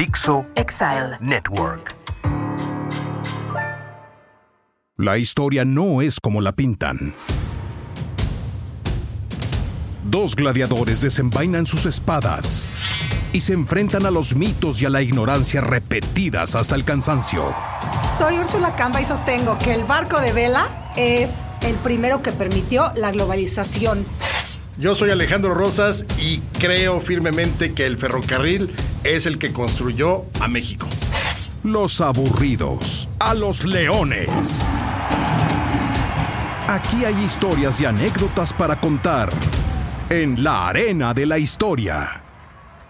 Dixo Exile Network. La historia no es como la pintan. Dos gladiadores desenvainan sus espadas y se enfrentan a los mitos y a la ignorancia repetidas hasta el cansancio. Soy Úrsula Camba y sostengo que el barco de vela es el primero que permitió la globalización. Yo soy Alejandro Rosas y creo firmemente que el ferrocarril es el que construyó a México. Los aburridos, a los leones. Aquí hay historias y anécdotas para contar en la arena de la historia.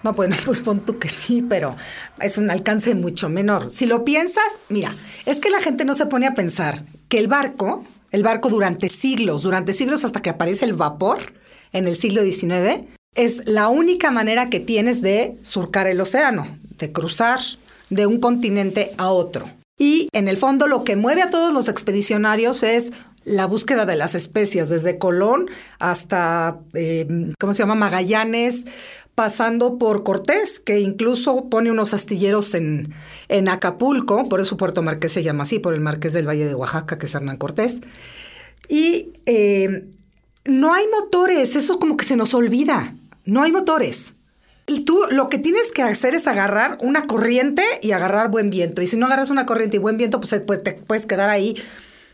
No, pues, pues pon tú que sí, pero es un alcance mucho menor. Si lo piensas, mira, es que la gente no se pone a pensar que el barco, el barco durante siglos, durante siglos hasta que aparece el vapor en el siglo XIX, es la única manera que tienes de surcar el océano, de cruzar de un continente a otro. Y en el fondo lo que mueve a todos los expedicionarios es la búsqueda de las especias, desde Colón hasta, eh, ¿cómo se llama? Magallanes, pasando por Cortés, que incluso pone unos astilleros en, en Acapulco, por eso Puerto Marqués se llama así, por el Marqués del Valle de Oaxaca, que es Hernán Cortés. Y eh, no hay motores, eso como que se nos olvida, no hay motores. Y tú lo que tienes que hacer es agarrar una corriente y agarrar buen viento. Y si no agarras una corriente y buen viento, pues, pues te puedes quedar ahí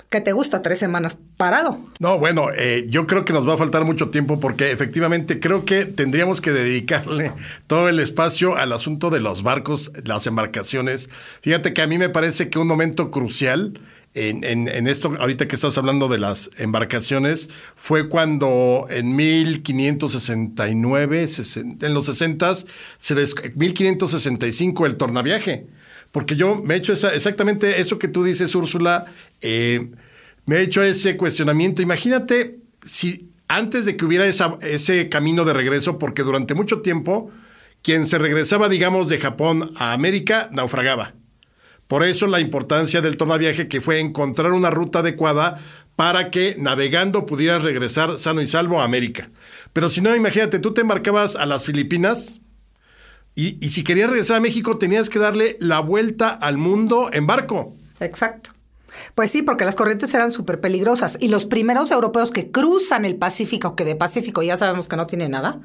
¿Qué te gusta? Tres semanas parado. No, bueno, eh, yo creo que nos va a faltar mucho tiempo porque efectivamente creo que tendríamos que dedicarle todo el espacio al asunto de los barcos, las embarcaciones. Fíjate que a mí me parece que un momento crucial en, esto, ahorita que estás hablando de las embarcaciones, fue cuando en 1569, en los 60, se 1565 el tornaviaje. Porque yo me he hecho exactamente eso que tú dices, Úrsula, eh, me he hecho ese cuestionamiento. Imagínate si antes de que hubiera ese camino de regreso, porque durante mucho tiempo quien se regresaba, digamos, de Japón a América, naufragaba. Por eso la importancia del tornaviaje, que fue encontrar una ruta adecuada para que navegando pudieras regresar sano y salvo a América. Pero si no, imagínate, tú te embarcabas a las Filipinas, y, si querías regresar a México, tenías que darle la vuelta al mundo en barco. Exacto. Pues sí, porque las corrientes eran súper peligrosas. Y los primeros europeos que cruzan el Pacífico, que de Pacífico ya sabemos que no tiene nada,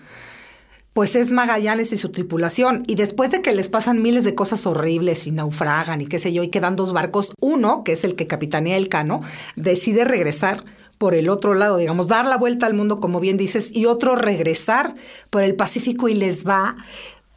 pues es Magallanes y su tripulación. Y después de que les pasan miles de cosas horribles y naufragan y qué sé yo, y quedan dos barcos, uno, que es el que capitanea el cano, decide regresar por el otro lado, digamos, dar la vuelta al mundo, como bien dices, y otro regresar por el Pacífico y les va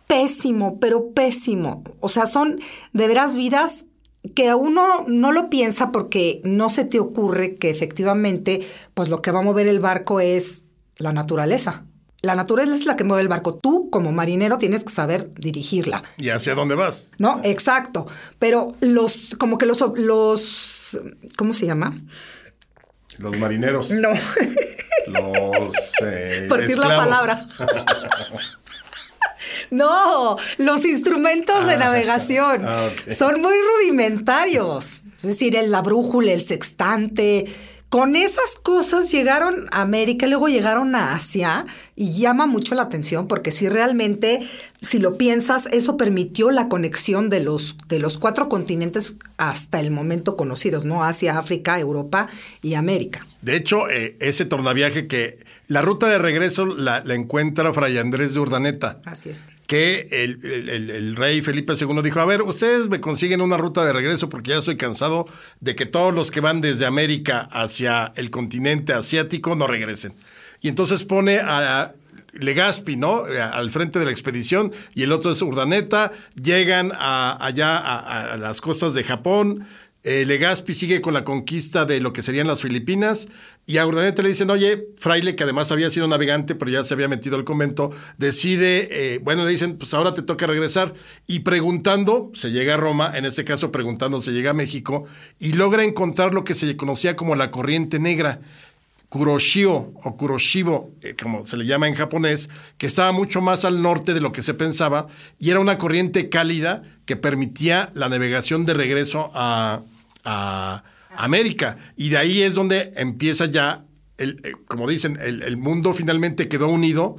pésimo, pero pésimo. O sea, son de veras vidas que uno no lo piensa porque no se te ocurre que efectivamente, pues lo que va a mover el barco es la naturaleza. La naturaleza es la que mueve el barco. Tú, como marinero, tienes que saber dirigirla. ¿Y hacia dónde vas? No, exacto. Pero los, como que los, los, ¿cómo se llama? Los marineros. No. Los. Eh, Por decir la palabra. No, los instrumentos de ah, navegación ah, son muy rudimentarios. Es decir, la brújula, el sextante. Con esas cosas llegaron a América, luego llegaron a Asia y llama mucho la atención porque si realmente, si lo piensas, eso permitió la conexión de los, de los cuatro continentes hasta el momento conocidos, ¿no? Asia, África, Europa y América. De hecho, eh, ese tornaviaje que la ruta de regreso la, encuentra Fray Andrés de Urdaneta. Así es. Que el, rey Felipe II dijo, a ver, ustedes me consiguen una ruta de regreso porque ya estoy cansado de que todos los que van desde América hacia el continente asiático no regresen. Y entonces pone a Legazpi, ¿no? Al frente de la expedición y el otro es Urdaneta. Llegan allá a, las costas de Japón. Eh, Legazpi sigue con la conquista de lo que serían las Filipinas y a Urdaneta le dicen, oye, Fraile, que además había sido navegante, pero ya se había metido al convento, decide, eh, bueno, le dicen, pues ahora te toca regresar. Y preguntando, se llega a Roma, en este caso preguntando, se llega a México, y logra encontrar lo que se conocía como la corriente negra. Kuroshio o Kuroshibo, eh, como se le llama en japonés, que estaba mucho más al norte de lo que se pensaba y era una corriente cálida que permitía la navegación de regreso a, a América. Y de ahí es donde empieza ya, el, eh, como dicen, el, mundo finalmente quedó unido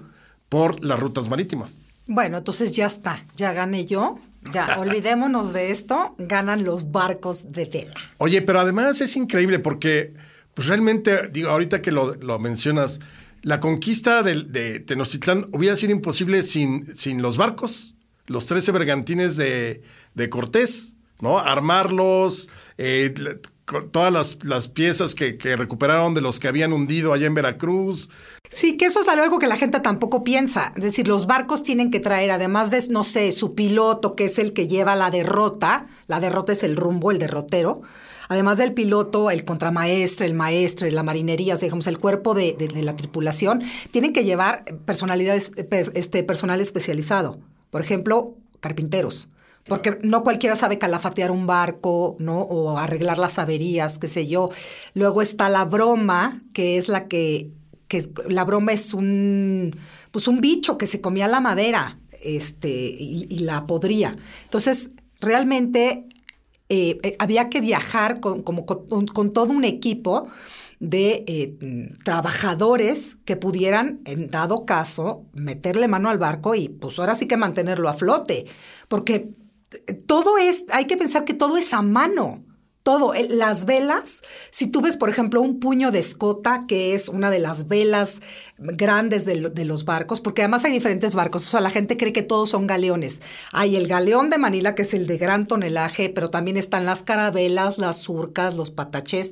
por las rutas marítimas. Bueno, entonces ya está, ya gané yo. Ya, olvidémonos de esto, ganan los barcos de vela. Oye, pero además es increíble porque, pues realmente, digo, ahorita que lo, lo mencionas, la conquista de, de, Tenochtitlán hubiera sido imposible sin, sin los barcos, los 13 bergantines de, de Cortés, ¿no? Armarlos, eh, todas las, las piezas que, recuperaron de los que habían hundido allá en Veracruz. Sí, que eso es algo que la gente tampoco piensa. Es decir, los barcos tienen que traer, además de, no sé, su piloto, que es el que lleva la derrota, la derrota es el rumbo, el derrotero. Además del piloto, el contramaestre, el maestre, la marinería, digamos, el cuerpo de, de, de la tripulación, tienen que llevar personalidades, este, personal especializado. Por ejemplo, carpinteros porque no cualquiera sabe calafatear un barco, ¿no? O arreglar las averías, qué sé yo. Luego está la broma, que es la que, que la broma es un, pues un bicho que se comía la madera, este, y, la podría. Entonces, realmente eh, había que viajar con, como con todo un equipo de eh, trabajadores que pudieran, en dado caso, meterle mano al barco y pues ahora sí que mantenerlo a flote, porque todo es, hay que pensar que todo es a mano. Todo, las velas, si tú ves, por ejemplo, un puño de escota, que es una de las velas grandes de, los barcos, porque además hay diferentes barcos, o sea, la gente cree que todos son galeones. Hay el galeón de Manila, que es el de gran tonelaje, pero también están las carabelas, las surcas, los patachés.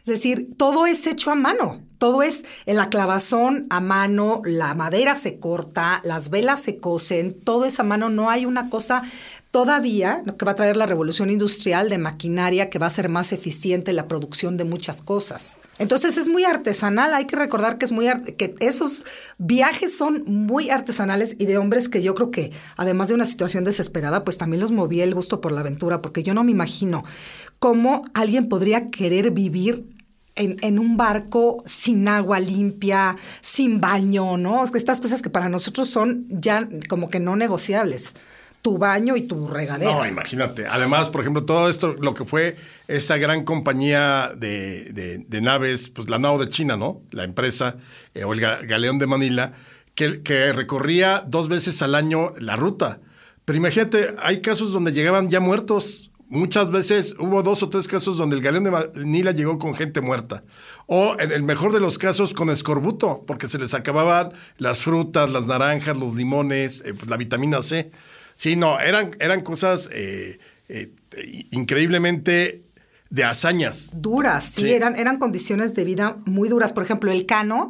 Es decir, todo es hecho a mano, todo es la clavazón a mano, la madera se corta, las velas se cosen, todo es a mano, no hay una cosa todavía que va a traer la revolución industrial de maquinaria que va a ser más eficiente la producción de muchas cosas. Entonces es muy artesanal, hay que recordar que es muy que esos viajes son muy artesanales y de hombres que yo creo que además de una situación desesperada, pues también los movía el gusto por la aventura, porque yo no me imagino cómo alguien podría querer vivir en, en, un barco sin agua limpia, sin baño, ¿no? Estas cosas que para nosotros son ya como que no negociables. Tu baño y tu regadera. No, imagínate. Además, por ejemplo, todo esto, lo que fue esa gran compañía de, de, naves, pues la Nao de China, ¿no? La empresa, eh, o el Galeón de Manila, que, que recorría dos veces al año la ruta. Pero imagínate, hay casos donde llegaban ya muertos, Muchas veces hubo dos o tres casos donde el galeón de Manila llegó con gente muerta. O en el mejor de los casos con escorbuto, porque se les acababan las frutas, las naranjas, los limones, eh, pues la vitamina C. Sí, no, eran, eran cosas eh, eh, increíblemente de hazañas. Duras, sí, sí, Eran, eran condiciones de vida muy duras. Por ejemplo, el cano,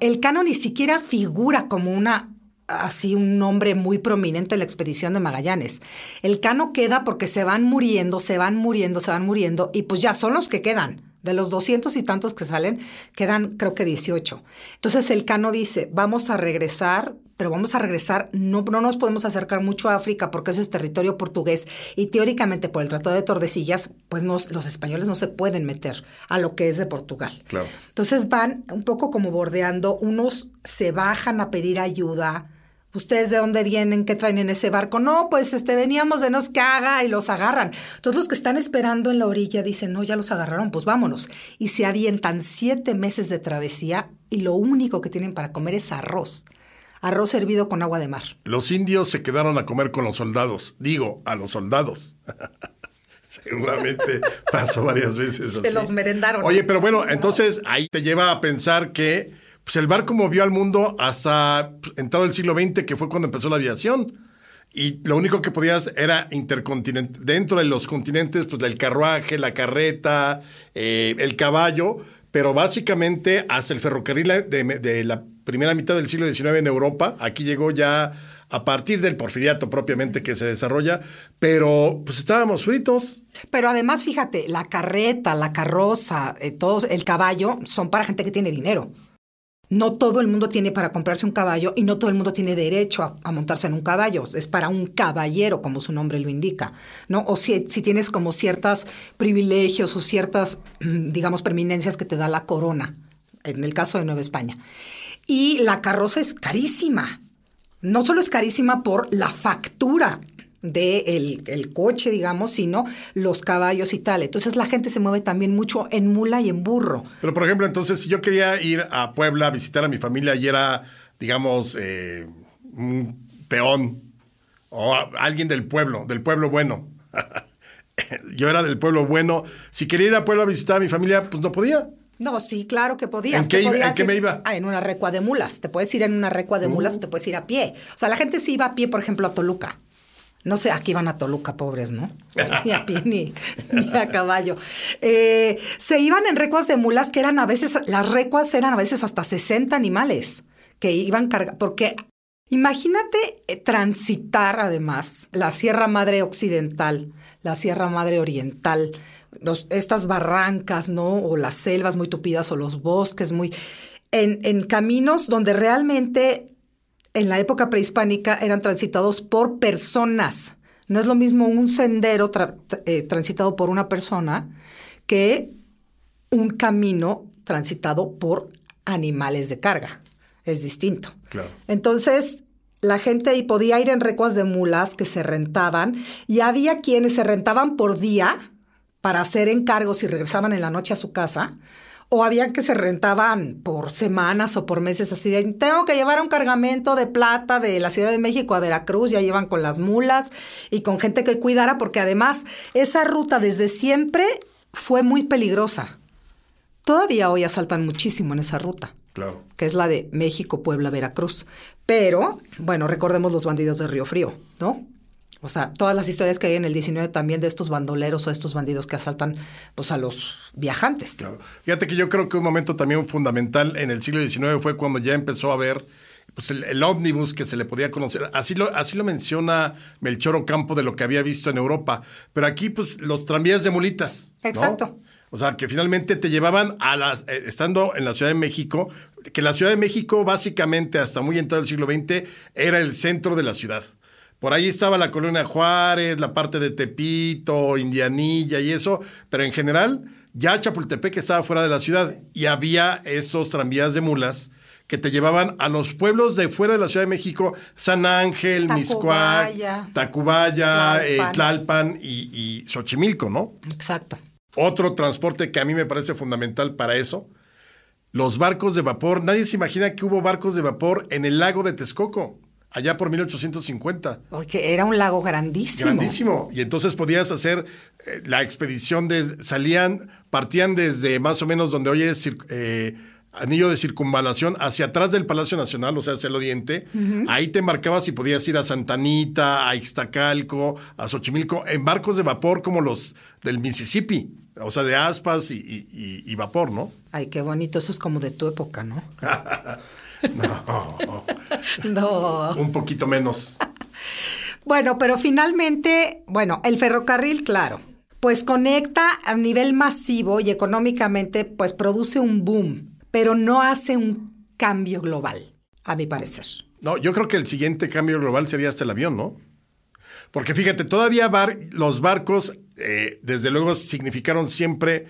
el cano ni siquiera figura como una así un nombre muy prominente en la expedición de Magallanes. El Cano queda porque se van muriendo, se van muriendo, se van muriendo, y pues ya son los que quedan. De los doscientos y tantos que salen, quedan creo que 18. Entonces el Cano dice, vamos a regresar, pero vamos a regresar, no, no nos podemos acercar mucho a África porque eso es territorio portugués y teóricamente por el Tratado de Tordesillas, pues nos, los españoles no se pueden meter a lo que es de Portugal. Claro. Entonces van un poco como bordeando, unos se bajan a pedir ayuda, ¿Ustedes de dónde vienen? ¿Qué traen en ese barco? No, pues este, veníamos de nos haga y los agarran. Todos los que están esperando en la orilla dicen, no, ya los agarraron, pues vámonos. Y se avientan siete meses de travesía y lo único que tienen para comer es arroz. Arroz servido con agua de mar. Los indios se quedaron a comer con los soldados. Digo, a los soldados. Seguramente pasó varias veces así. Se los merendaron. Oye, pero bueno, entonces ahí te lleva a pensar que pues el barco movió al mundo hasta entrado el siglo XX, que fue cuando empezó la aviación. Y lo único que podías era intercontinente, dentro de los continentes, pues el carruaje, la carreta, eh, el caballo, pero básicamente hasta el ferrocarril de, de, la primera mitad del siglo XIX en Europa, aquí llegó ya a partir del porfiriato propiamente que se desarrolla, pero pues estábamos fritos. Pero además, fíjate, la carreta, la carroza, eh, todos, el caballo son para gente que tiene dinero. No todo el mundo tiene para comprarse un caballo y no todo el mundo tiene derecho a, montarse en un caballo. Es para un caballero, como su nombre lo indica, ¿no? O si, si tienes como ciertos privilegios o ciertas, digamos, preeminencias que te da la corona, en el caso de Nueva España. Y la carroza es carísima. No solo es carísima por la factura del de el coche, digamos, sino los caballos y tal. Entonces la gente se mueve también mucho en mula y en burro. Pero, por ejemplo, entonces, si yo quería ir a Puebla a visitar a mi familia y era, digamos, eh, un peón o alguien del pueblo, del pueblo bueno. Yo era del pueblo bueno. Si quería ir a pueblo a visitar a mi familia, pues no podía. No, sí, claro que podías. ¿En qué Te iba- podías en qué ir- me iba? Uh. Ah, en una recua de mulas. Te puedes ir en una recua de mulas o te puedes ir a pie. O sea, la gente sí iba a pie, por ejemplo, a Toluca. No sé, aquí van a Toluca, pobres, ¿no? Ni a pie ni, ni a caballo. Eh, se iban en recuas de mulas que eran a veces, las recuas eran a veces hasta 60 animales que iban cargados. Porque imagínate eh, transitar además la Sierra Madre Occidental, la Sierra Madre Oriental, los- estas barrancas, ¿no? O las selvas muy tupidas o los bosques muy... En, en caminos donde realmente en la época prehispánica eran transitados por personas. No es lo mismo un sendero tra- eh, transitado por una persona que un camino transitado por animales de carga. Es distinto. Claro. Entonces, la gente podía ir en recuas de mulas que se rentaban y había quienes se rentaban por día para hacer encargos y regresaban en la noche a su casa. O había que se rentaban por semanas o por meses así de, tengo que llevar un cargamento de plata de la Ciudad de México a Veracruz, ya llevan con las mulas y con gente que cuidara, porque además esa ruta desde siempre fue muy peligrosa. Todavía hoy asaltan muchísimo en esa ruta Claro. que es la de México, Puebla, Veracruz. Pero, bueno, recordemos los bandidos de Río Frío, ¿no? O sea, todas las historias que hay en el 19 también de estos bandoleros o estos bandidos que asaltan pues, a los viajantes. Claro. Fíjate que yo creo que un momento también fundamental en el siglo XIX fue cuando ya empezó a haber pues, el, el ómnibus que se le podía conocer. Así lo, así lo menciona Melchor Ocampo de lo que había visto en Europa. Pero aquí, pues, los tranvías de mulitas. ¿no? Exacto. O sea, que finalmente te llevaban a las, eh, estando en la Ciudad de México, que la Ciudad de México básicamente hasta muy entrado el siglo XX era el centro de la ciudad. Por ahí estaba la colonia Juárez, la parte de Tepito, Indianilla y eso, pero en general ya Chapultepec estaba fuera de la ciudad y había esos tranvías de mulas que te llevaban a los pueblos de fuera de la Ciudad de México, San Ángel, Miscuac, Tacubaya. Tacubaya, eh, Tlalpan. Tlalpan y, y Xochimilco, ¿no? Exacto. Otro transporte que a mí me parece fundamental para eso, los barcos de vapor. Nadie se imagina que hubo barcos de vapor en el lago de Texcoco, allá por 1850. Porque era un lago grandísimo. Grandísimo. Y entonces podías hacer eh, la expedición de salían, partían desde más o menos donde hoy es eh, anillo de circunvalación hacia atrás del Palacio Nacional, o sea, hacia el oriente. Ahí te embarcabas y podías ir a Santanita, a Ixtacalco, a Xochimilco, en barcos de vapor como los del Mississippi, o sea, de aspas y, y- y- y vapor, ¿no? Ay, qué bonito. Eso es como de tu época, ¿no? No, No. un poquito menos. Bueno, pero finalmente, bueno, el ferrocarril, claro, pues conecta a nivel masivo y económicamente, pues produce un boom, pero no hace un cambio global, a mi parecer. No, yo creo que el siguiente cambio global sería hasta el avión, ¿no? Porque fíjate, todavía bar- los barcos, eh, desde luego, significaron siempre,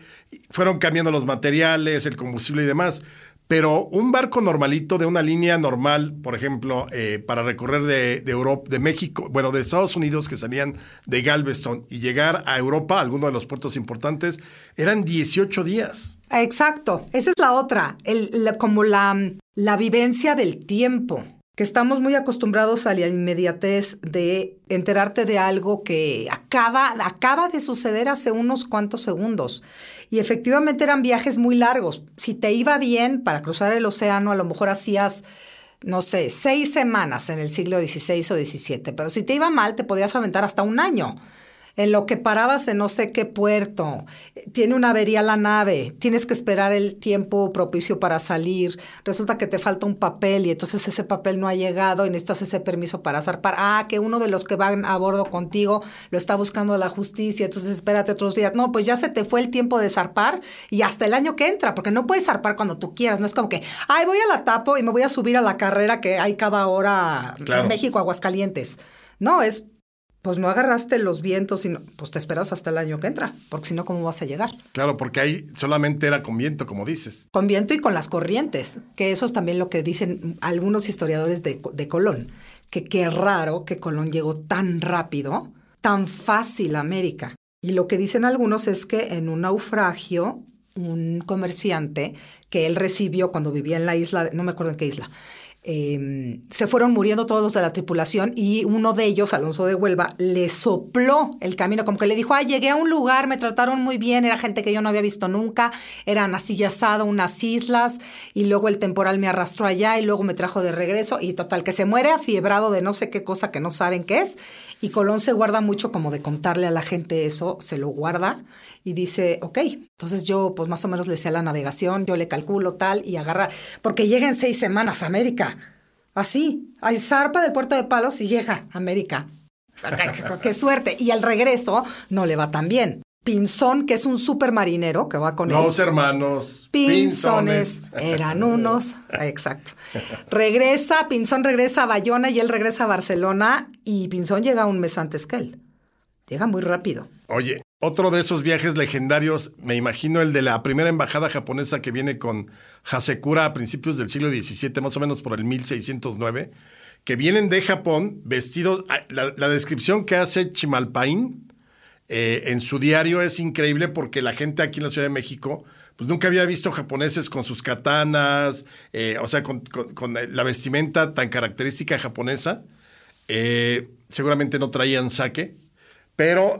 fueron cambiando los materiales, el combustible y demás. Pero un barco normalito de una línea normal, por ejemplo, eh, para recorrer de, de Europa, de México, bueno, de Estados Unidos que salían de Galveston y llegar a Europa, alguno de los puertos importantes, eran 18 días. Exacto, esa es la otra, el- como la, la vivencia del tiempo, que estamos muy acostumbrados a la inmediatez de enterarte de algo que acaba, acaba de suceder hace unos cuantos segundos. Y efectivamente eran viajes muy largos. Si te iba bien para cruzar el océano, a lo mejor hacías, no sé, seis semanas en el siglo XVI o XVII, pero si te iba mal, te podías aventar hasta un año en lo que parabas en no sé qué puerto, tiene una avería la nave, tienes que esperar el tiempo propicio para salir, resulta que te falta un papel y entonces ese papel no ha llegado y necesitas ese permiso para zarpar. Ah, que uno de los que van a bordo contigo lo está buscando la justicia, entonces espérate otros días. No, pues ya se te fue el tiempo de zarpar y hasta el año que entra, porque no puedes zarpar cuando tú quieras, no es como que, ay, voy a la tapo y me voy a subir a la carrera que hay cada hora Claro. en México, Aguascalientes. No, es pues no agarraste los vientos, sino, pues te esperas hasta el año que entra, porque si no, ¿cómo vas a llegar? Claro, porque ahí solamente era con viento, como dices. Con viento y con las corrientes, que eso es también lo que dicen algunos historiadores de, de Colón, que qué raro que Colón llegó tan rápido, tan fácil a América. Y lo que dicen algunos es que en un naufragio, un comerciante que él recibió cuando vivía en la isla, no me acuerdo en qué isla, eh, se fueron muriendo todos los de la tripulación y uno de ellos, Alonso de Huelva, le sopló el camino, como que le dijo, ah, llegué a un lugar, me trataron muy bien, era gente que yo no había visto nunca, eran así unas islas, y luego el temporal me arrastró allá y luego me trajo de regreso, y total, que se muere afiebrado de no sé qué cosa que no saben qué es, y Colón se guarda mucho como de contarle a la gente eso, se lo guarda y dice, ok, entonces yo pues más o menos le sé la navegación, yo le calculo tal y agarra, porque llega en seis semanas a América, así, hay zarpa del puerto de Palos y llega a América. qué suerte. Y al regreso no le va tan bien. Pinzón, que es un supermarinero que va con él. Los hermanos Pinzones eran unos. Exacto. Regresa, Pinzón regresa a Bayona y él regresa a Barcelona y Pinzón llega un mes antes que él. Llega muy rápido. Oye, otro de esos viajes legendarios, me imagino el de la primera embajada japonesa que viene con Hasekura a principios del siglo XVII, más o menos por el 1609, que vienen de Japón vestidos. Ah, la, la descripción que hace Chimalpain eh, en su diario es increíble porque la gente aquí en la Ciudad de México pues nunca había visto japoneses con sus katanas, eh, o sea, con, la vestimenta tan característica japonesa. Eh, seguramente no traían sake, pero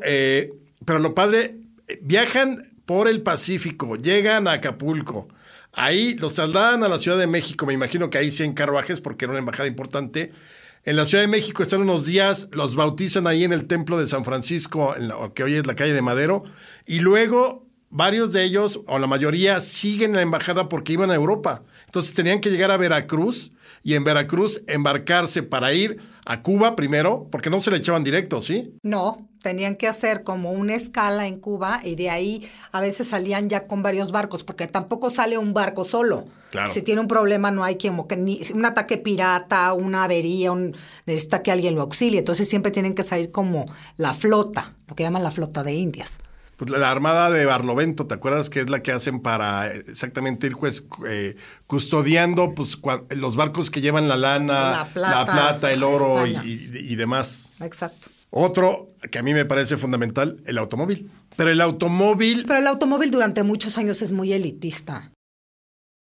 pero lo padre, viajan por el Pacífico, llegan a Acapulco. Ahí los trasladan a la Ciudad de México, me imagino que ahí sí en carruajes porque era una embajada importante. En la Ciudad de México están unos días, los bautizan ahí en el templo de San Francisco, en que hoy es la calle de Madero, y luego varios de ellos, o la mayoría, siguen en la embajada porque iban a Europa. Entonces tenían que llegar a Veracruz y en Veracruz embarcarse para ir a Cuba primero, porque no se le echaban directo, ¿sí? No, tenían que hacer como una escala en Cuba y de ahí a veces salían ya con varios barcos, porque tampoco sale un barco solo. Claro. Si tiene un problema no hay quien, que ni, un ataque pirata, una avería, un, necesita que alguien lo auxilie. Entonces siempre tienen que salir como la flota, lo que llaman la flota de Indias. Pues la Armada de Barlovento, ¿te acuerdas que es la que hacen para exactamente ir pues, eh, custodiando pues, los barcos que llevan la lana, la plata, el oro y, y, demás? Exacto. Otro que a mí me parece fundamental, el automóvil. Pero el automóvil... Pero el automóvil durante muchos años es muy elitista.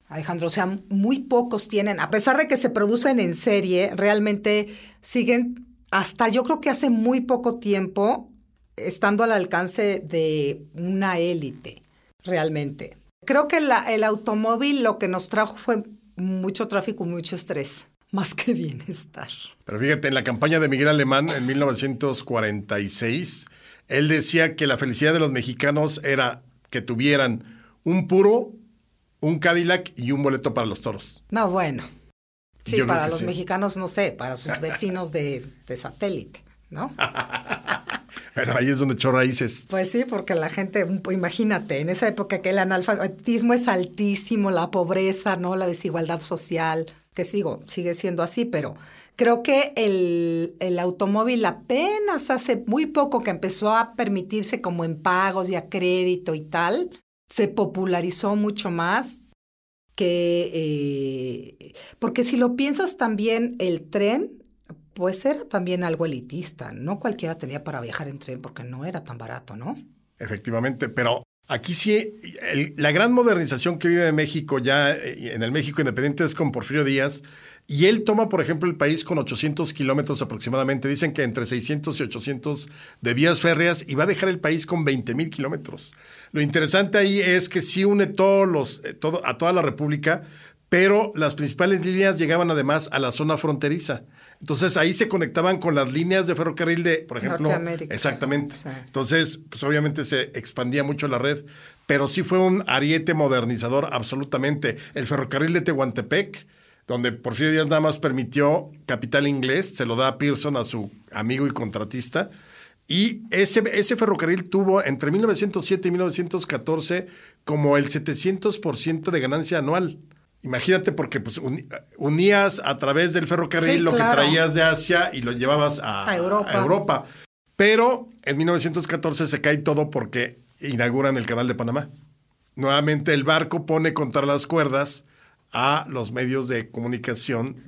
Alejandro, o sea, muy pocos tienen, a pesar de que se producen en serie, realmente siguen hasta yo creo que hace muy poco tiempo estando al alcance de una élite, realmente. Creo que el automóvil lo que nos trajo fue mucho tráfico, mucho estrés, más que bienestar. Pero fíjate, en la campaña de Miguel Alemán en 1946, él decía que la felicidad de los mexicanos era que tuvieran un puro, un Cadillac y un boleto para los toros. No, bueno. Sí, para los mexicanos, no sé, para sus vecinos de, de satélite, ¿no? Pero ahí es donde echó raíces. Pues sí, porque la gente, imagínate, en esa época que el analfabetismo es altísimo, la pobreza, ¿no? La desigualdad social, que sigo, sigue siendo así, pero creo que el, el automóvil apenas hace muy poco que empezó a permitirse como en pagos y a crédito y tal, se popularizó mucho más que, eh, porque si lo piensas también, el tren pues era también algo elitista. No cualquiera tenía para viajar en tren porque no era tan barato, ¿no? Efectivamente, pero aquí sí, la gran modernización que vive México ya eh, en el México independiente es con Porfirio Díaz. Y él toma, por ejemplo, el país con 800 kilómetros aproximadamente. Dicen que entre 600 y 800 de vías férreas y va a dejar el país con 20 mil kilómetros. Lo interesante ahí es que sí une todos los, eh, todo, a toda la República, pero las principales líneas llegaban además a la zona fronteriza. Entonces ahí se conectaban con las líneas de ferrocarril de, por ejemplo, exactamente. Entonces, pues obviamente se expandía mucho la red, pero sí fue un ariete modernizador absolutamente. El ferrocarril de Tehuantepec, donde Porfirio Díaz nada más permitió capital inglés, se lo da a Pearson, a su amigo y contratista. Y ese, ese ferrocarril tuvo entre 1907 y 1914 como el 700% de ganancia anual. Imagínate porque pues unías a través del ferrocarril lo que traías de Asia y lo llevabas a, Europa. Pero en 1914 se cae todo porque inauguran el canal de Panamá. Nuevamente el barco pone contra las cuerdas a los medios de comunicación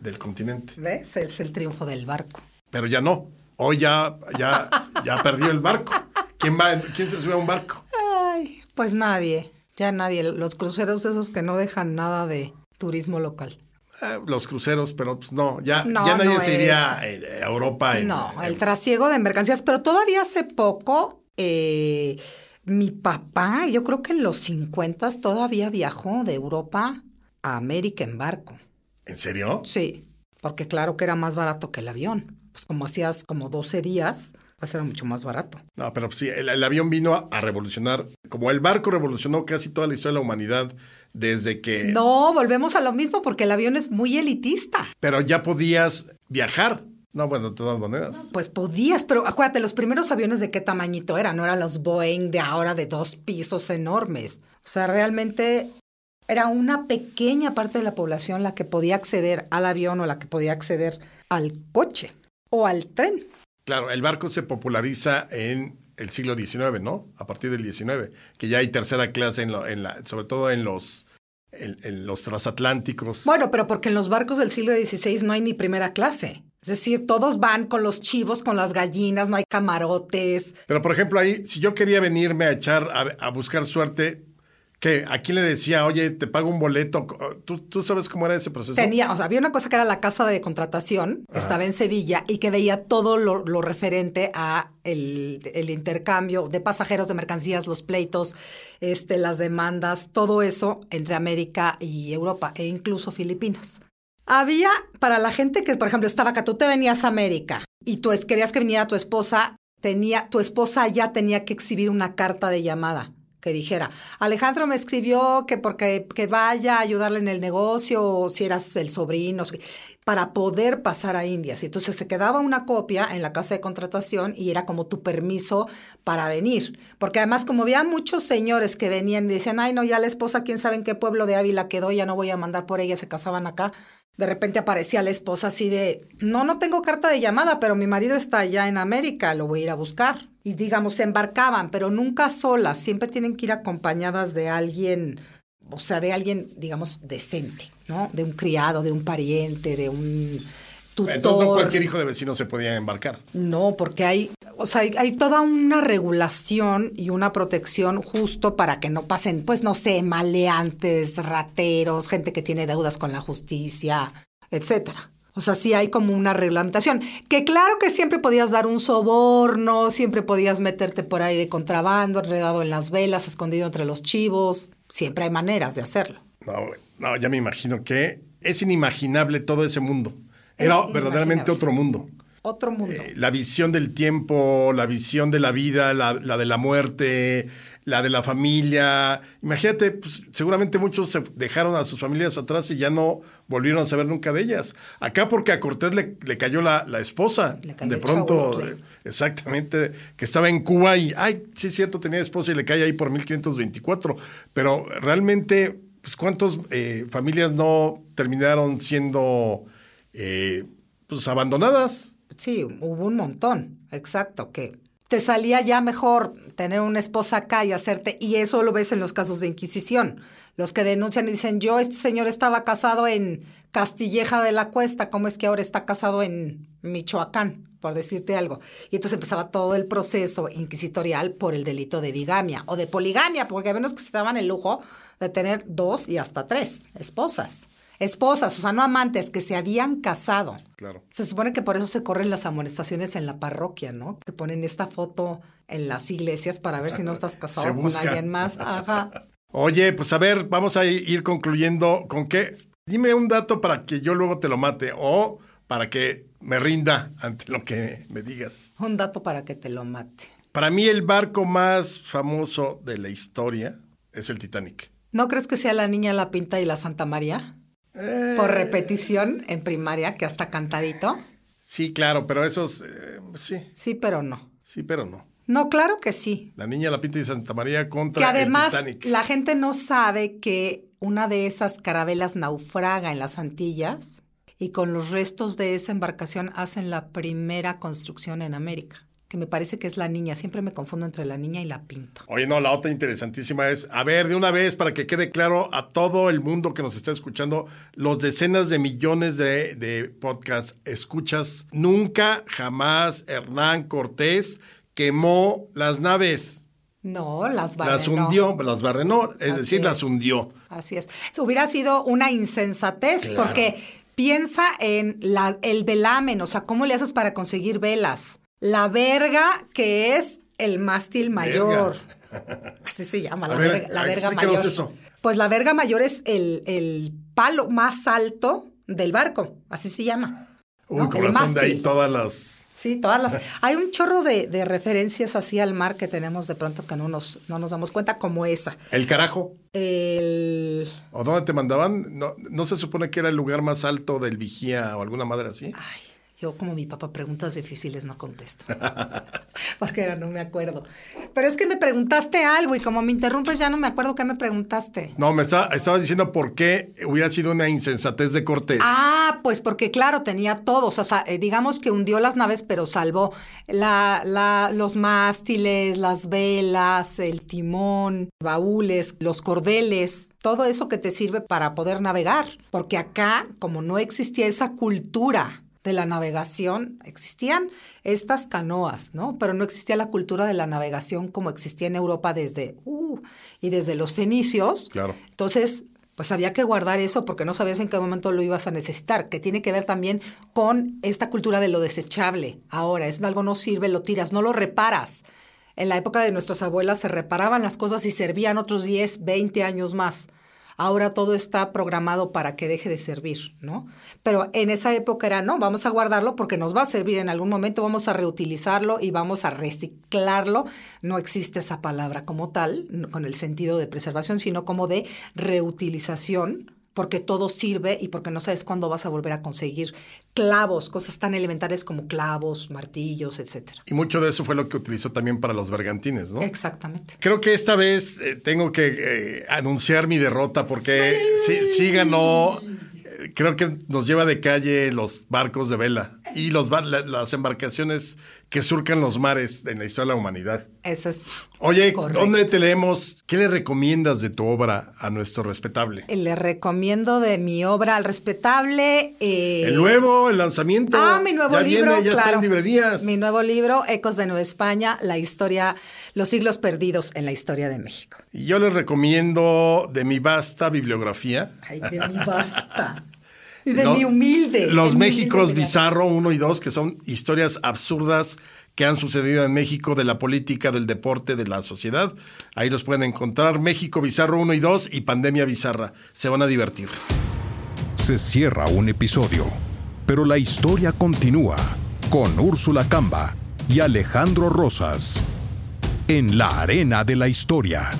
del continente. ¿Ves? Es el triunfo del barco. Pero ya no. Hoy ya, ya, ya perdió el barco. ¿Quién, va, ¿Quién se sube a un barco? Ay, pues nadie. Ya nadie, los cruceros esos que no dejan nada de turismo local. Eh, los cruceros, pero pues no, ya, No, ya nadie no se iría a Europa. en- No, en- el trasiego de mercancías, pero todavía hace poco eh, mi papá, yo creo que en los 50 todavía viajó de Europa a América en barco. ¿En serio? Sí, porque claro que era más barato que el avión. Pues como hacías como 12 días, pues era mucho más barato. No, pero sí, el, el avión vino a, a revolucionar, como el barco revolucionó casi toda la historia de la humanidad desde que... No, volvemos a lo mismo porque el avión es muy elitista. Pero ya podías viajar. No, bueno, de todas maneras. Pues podías, pero acuérdate, los primeros aviones de qué tamañito eran, no eran los Boeing de ahora de dos pisos enormes. O sea, realmente era una pequeña parte de la población la que podía acceder al avión o la que podía acceder al coche o al tren. Claro, el barco se populariza en el siglo XIX, ¿no? A partir del XIX, que ya hay tercera clase, en, lo- en la, sobre todo en los, en, en los transatlánticos. Bueno, pero porque en los barcos del siglo XVI no hay ni primera clase. Es decir, todos van con los chivos, con las gallinas, no hay camarotes. Pero, por ejemplo, ahí, si yo quería venirme a echar, a, a buscar suerte, ¿qué? ¿A quién le decía, oye, te pago un boleto? ¿Tú, tú sabes cómo era ese proceso? Tenía, o sea, había una cosa que era la casa de contratación, que estaba en Sevilla y que veía todo lo, lo referente a el, el intercambio de pasajeros, de mercancías, los pleitos, este, las demandas, todo eso entre América y Europa e incluso Filipinas. Había para la gente que, por ejemplo, estaba acá, tú te venías a América y tú querías que viniera tu esposa, tenía, tu esposa ya tenía que exhibir una carta de llamada que dijera, Alejandro me escribió que porque que vaya a ayudarle en el negocio, o si eras el sobrino, para poder pasar a Indias. Y entonces se quedaba una copia en la casa de contratación y era como tu permiso para venir. Porque además, como había muchos señores que venían y decían, ay, no, ya la esposa, quién sabe en qué pueblo de Ávila quedó, ya no voy a mandar por ella, se casaban acá. De repente aparecía la esposa así de, no, no tengo carta de llamada, pero mi marido está allá en América, lo voy a ir a buscar. Y digamos, se embarcaban, pero nunca solas, siempre tienen que ir acompañadas de alguien, o sea, de alguien, digamos, decente, ¿no? De un criado, de un pariente, de un tutor. Entonces, no cualquier hijo de vecino se podía embarcar. No, porque hay, o sea, hay, hay toda una regulación y una protección justo para que no pasen, pues no sé, maleantes, rateros, gente que tiene deudas con la justicia, etcétera. O sea, sí hay como una reglamentación. Que claro que siempre podías dar un soborno, siempre podías meterte por ahí de contrabando, enredado en las velas, escondido entre los chivos. Siempre hay maneras de hacerlo. No, no, ya me imagino que es inimaginable todo ese mundo. Era verdaderamente otro mundo. Otro mundo. Eh, la visión del tiempo, la visión de la vida, la, la de la muerte, la de la familia. Imagínate, pues, seguramente muchos se dejaron a sus familias atrás y ya no volvieron a saber nunca de ellas. Acá porque a Cortés le, le cayó la, la esposa. Le cayó de pronto, eh, exactamente, que estaba en Cuba y, ay, sí es cierto, tenía esposa y le cae ahí por 1524. Pero realmente, pues, ¿cuántas eh, familias no terminaron siendo eh, pues, abandonadas? Sí, hubo un montón, exacto, que te salía ya mejor tener una esposa acá y hacerte, y eso lo ves en los casos de Inquisición, los que denuncian y dicen, yo, este señor estaba casado en Castilleja de la Cuesta, ¿cómo es que ahora está casado en Michoacán? Por decirte algo. Y entonces empezaba todo el proceso inquisitorial por el delito de bigamia o de poligamia, porque a menos que se daban el lujo de tener dos y hasta tres esposas. Esposas, o sea, no amantes, que se habían casado. Claro. Se supone que por eso se corren las amonestaciones en la parroquia, ¿no? Que ponen esta foto en las iglesias para ver si no estás casado con alguien más. Ajá. Oye, pues a ver, vamos a ir concluyendo con qué. Dime un dato para que yo luego te lo mate o para que me rinda ante lo que me digas. Un dato para que te lo mate. Para mí el barco más famoso de la historia es el Titanic. ¿No crees que sea la niña La Pinta y la Santa María? Eh, Por repetición en primaria, que hasta cantadito. Sí, claro, pero esos, eh, sí, Sí, pero no. sí, pero no. No, claro que sí. La niña, la pinta y Santa María contra Que además el Titanic. la gente no sabe que una de esas carabelas naufraga en las Antillas y con los restos de esa embarcación hacen la primera construcción en América, que me parece que es la niña. Siempre me confundo entre la niña y la pinta. Oye, no, la otra interesantísima es, a ver, de una vez, para que quede claro a todo el mundo que nos está escuchando, los decenas de millones de, de podcast escuchas, nunca, jamás Hernán Cortés quemó las naves. No, las barrenó. Las hundió, las barrenó, es Así decir, las hundió. Así es. Hubiera sido una insensatez porque piensa en la, el velamen, o sea, ¿cómo le haces para conseguir velas? La verga, que es el mástil mayor. Así se llama, la, ver, verga, la verga mayor. eso. Pues la verga mayor es el, el palo más alto del barco, así se llama. Uy, ¿no? con El razón de ahí todas las... Sí, todas las. Hay un chorro de, de referencias así al mar que tenemos de pronto que no nos, no nos damos cuenta, como esa. El carajo. El. ¿O dónde te mandaban? No, ¿No se supone que era el lugar más alto del vigía o alguna madre así? Ay, yo como mi papá preguntas difíciles no contesto. Porque no me acuerdo. Pero es que me preguntaste algo y como me interrumpes ya no me acuerdo qué me preguntaste. No, me estaba, estabas diciendo por qué hubiera sido una insensatez de Cortés. Ah, pues porque claro, tenía todos. O sea, eh, digamos que hundió las naves, pero salvó la, la, los mástiles, las velas, el timón, baúles, los cordeles, todo eso que te sirve para poder navegar. Porque acá, como no existía esa cultura de la navegación, existían estas canoas, ¿no? Pero no existía la cultura de la navegación como existía en Europa desde, uh, y desde los fenicios. Claro. Entonces, pues había que guardar eso porque no sabías en qué momento lo ibas a necesitar, que tiene que ver también con esta cultura de lo desechable. Ahora, es algo no sirve, lo tiras, no lo reparas. En la época de nuestras abuelas se reparaban las cosas y servían otros 10, 20 años más. Ahora todo está programado para que deje de servir, ¿no? Pero en esa época era, no, vamos a guardarlo porque nos va a servir en algún momento, vamos a reutilizarlo y vamos a reciclarlo. No existe esa palabra como tal, con el sentido de preservación, sino como de reutilización, porque todo sirve y porque no sabes cuándo vas a volver a conseguir clavos, cosas tan elementales como clavos, martillos, etcétera. Y mucho de eso fue lo que utilizó también para los bergantines, ¿no? Exactamente. Creo que esta vez eh, tengo que eh, anunciar mi derrota porque sí, sí ganó. eh, Creo que nos lleva de calle los barcos de vela y los bar- la- las embarcaciones que surcan los mares en la historia de la humanidad. Eso es. Oye, correcto. ¿dónde te leemos? ¿Qué le recomiendas de tu obra a nuestro respetable? Le recomiendo de mi obra al respetable. eh, El nuevo, el lanzamiento. Ah, mi nuevo ya libro, Viene, ya está claro. en librerías. Mi nuevo libro, Ecos de Nueva España, la historia, los siglos perdidos en la historia de México. Y yo les recomiendo de mi vasta bibliografía. Ay, de mi basta. De Lo- mi humilde. Los Méxicos Bizarro 1 y 2, que son historias absurdas que han sucedido en México de la política, del deporte, de la sociedad. Ahí los pueden encontrar. México Bizarro 1 y 2 y Pandemia Bizarra. Se van a divertir. Se cierra un episodio, pero la historia continúa con Úrsula Camba y Alejandro Rosas en la arena de la historia.